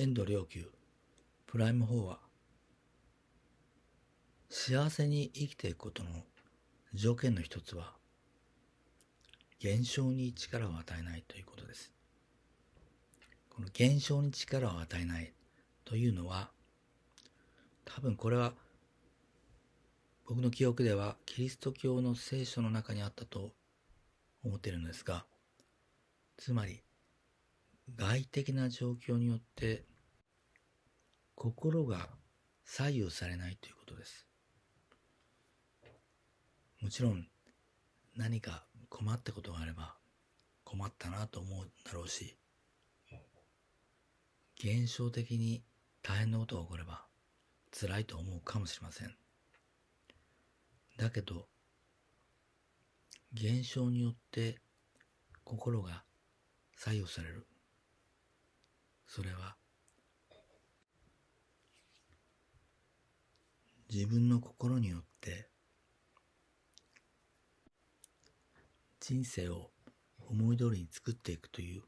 遠藤良久プライム4は幸せに生きていくことの条件の一つは現象に力を与えないということです。この現象に力を与えないというのは多分これは僕の記憶ではキリスト教の聖書の中にあったと思ってるのですがつまり外的な状況によって心が左右されないということです。もちろん何か困ったことがあれば困ったなと思うだろうし現象的に大変なことが起これば辛いと思うかもしれません。だけど現象によって心が左右されるそれは自分の心によって人生を思い通りに作っていくという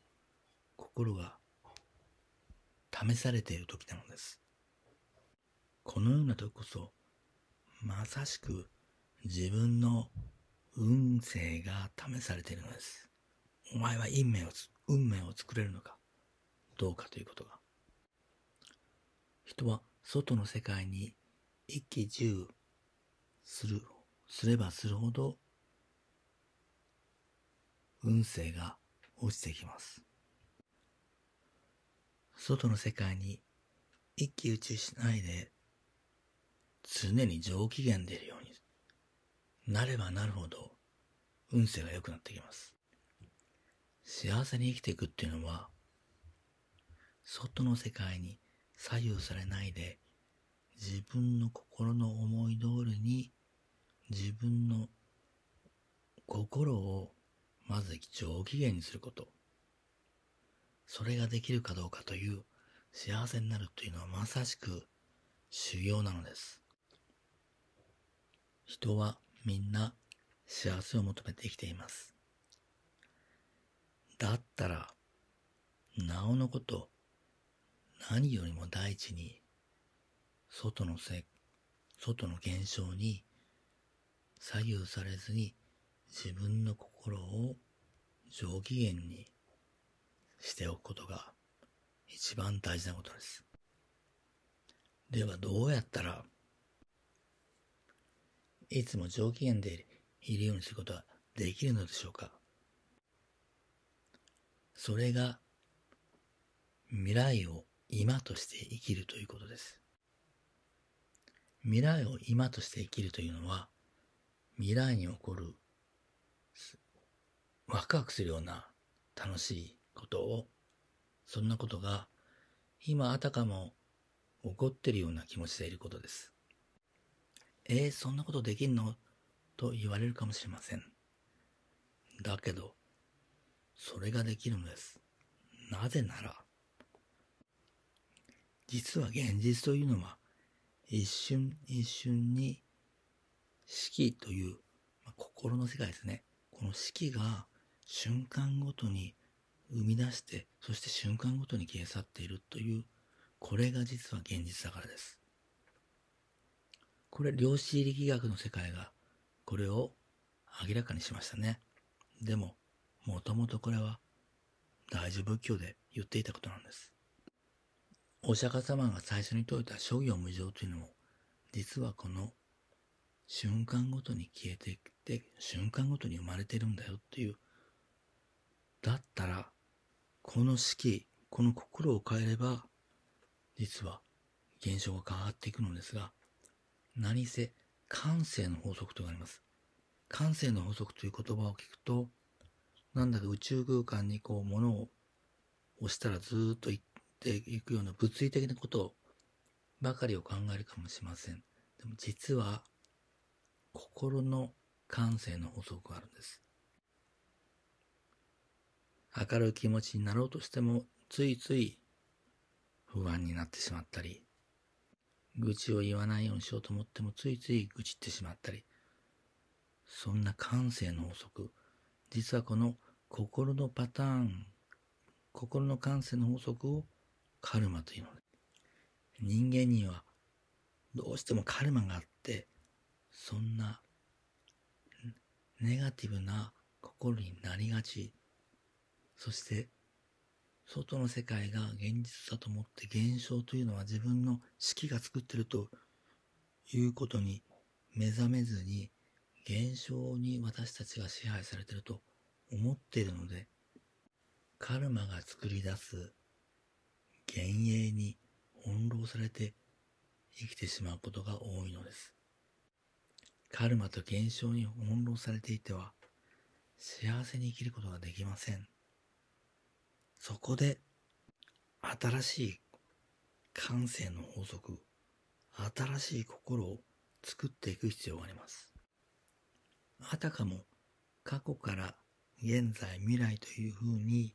心が試されている時なのです。このような時こそまさしく自分の運勢が試されているのです。お前は運命を運命を作れるのかどうかということが。人は外の世界に一喜一憂する、すればするほど運勢が落ちてきます。外の世界に一喜一憂しないで常に上機嫌でるようになればなるほど運勢が良くなってきます。幸せに生きていくっていうのは外の世界に左右されないで自分の心の思い通りに自分の心をまず上機嫌にすること。それができるかどうかという幸せになるというのはまさしく修行なのです。人はみんな幸せを求めて生きています。だったらなおのこと何よりも第一に外のせ外の現象に左右されずに自分の心を上機嫌にしておくことが一番大事なことです。ではどうやったらいつも上機嫌でいるようにすることはできるのでしょうかそれが未来を今として生きるということです。未来を今として生きるというのは、未来に起こる、ワクワクするような楽しいことを、そんなことが、今あたかも起こっているような気持ちでいることです。えー、そんなことできんの？と言われるかもしれません。だけど、それができるのです。なぜなら、実は現実というのは一瞬一瞬に四季という、まあ、心の世界ですね。この四季が瞬間ごとに生み出して、そして瞬間ごとに消え去っているという、これが実は現実だからです。これ、量子力学の世界がこれを明らかにしましたね。でも、もともとこれは大乗仏教で言っていたことなんです。お釈迦様が最初に説いた諸行無常というのも、実はこの瞬間ごとに消えていって、瞬間ごとに生まれてるんだよっていう。だったら、この式、この心を変えれば、実は現象が変わっていくのですが、何せ感性の法則とあります。感性の法則という言葉を聞くと、なんだか宇宙空間にこう物を押したらずっと行っていくような物理的なことばかりを考えるかもしれません。でも実は心の感性の法則があるんです。明るい気持ちになろうとしてもついつい不安になってしまったり、愚痴を言わないようにしようと思ってもついつい愚痴ってしまったり、そんな感性の法則、実はこの心のパターン、心の感性の法則をカルマというの、人間にはどうしてもカルマがあって、そんなネガティブな心になりがち。そして、外の世界が現実だと思って現象というのは自分の式が作ってるということに目覚めずに現象に私たちが支配されてると思っているのでカルマが作り出す幻影に翻弄されて生きてしまうことが多いのです。カルマと現象に翻弄されていては幸せに生きることができません。そこで新しい感性の法則、新しい心を作っていく必要があります。あたかも過去から現在未来というふうに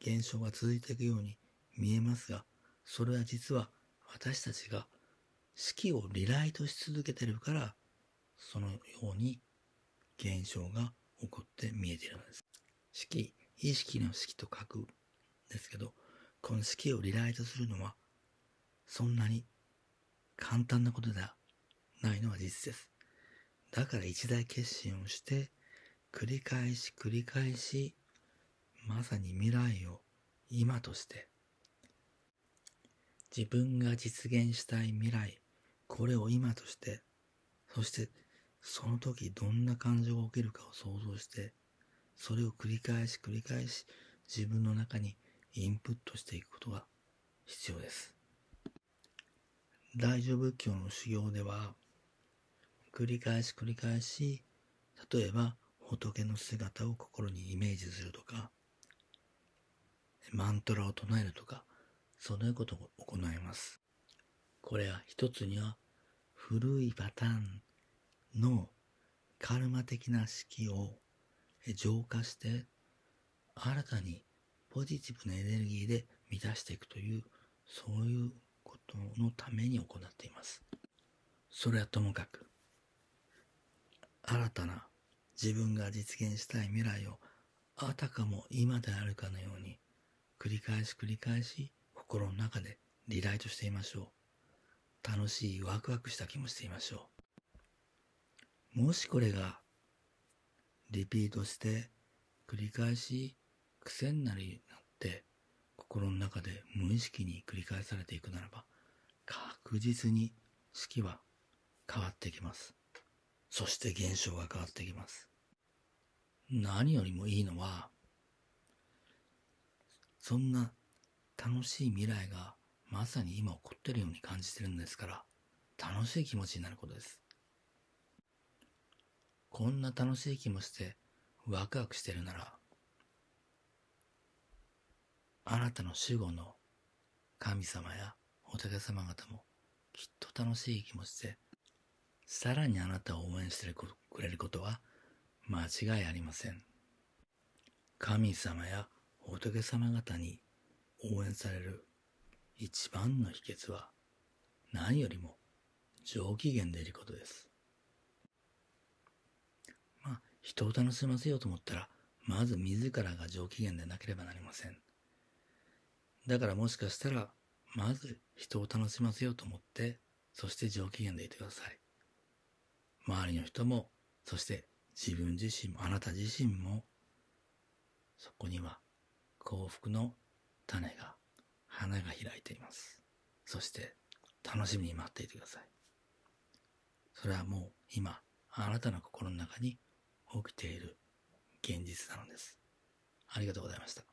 現象が続いていくように見えますが、それは実は私たちが式をリライトし続けてるから、そのように現象が起こって見えているのです。式、意識の式と書くんですけど、この式をリライトするのは、そんなに簡単なことではないのは事実です。だから一大決心をして、繰り返し繰り返し、まさに未来を今として、自分が実現したい未来、これを今として、そしてその時どんな感情が起きるかを想像して、それを繰り返し繰り返し自分の中にインプットしていくことが必要です。大乗仏教の修行では、繰り返し繰り返し、例えば仏の姿を心にイメージするとか、マントラを唱えるとか、そういうことを行います。これは一つには古いパターンのカルマ的な式を浄化して新たにポジティブなエネルギーで満たしていくというそういうことのために行っています。それはともかく新たな自分が実現したい未来をあたかも今であるかのように繰り返し繰り返し心の中でリライトしていましょう。楽しいワクワクした気もしていましょう。もしこれがリピートして繰り返し癖になりになって心の中で無意識に繰り返されていくならば確実に式は変わってきます。そして現象が変わってきます。何よりもいいのは、そんな楽しい未来がまさに今起こってるように感じてるんですから、楽しい気持ちになることです。こんな楽しい気持ちでワクワクしてるなら、あなたの守護の神様や仏様方もきっと楽しい気持ちでさらにあなたを応援してくれることは間違いありません。神様や仏様方に応援される一番の秘訣は何よりも上機嫌でいることです。まあ、人を楽しませようと思ったら、まず自らが上機嫌でなければなりません。だからもしかしたら、まず人を楽しませようと思って、そして上機嫌でいてください。周りの人も、そして自分自身も、あなた自身も、そこには幸福の種が、花が開いています。そして楽しみに待っていてください。それはもう今、あなたの心の中に起きている現実なのです。ありがとうございました。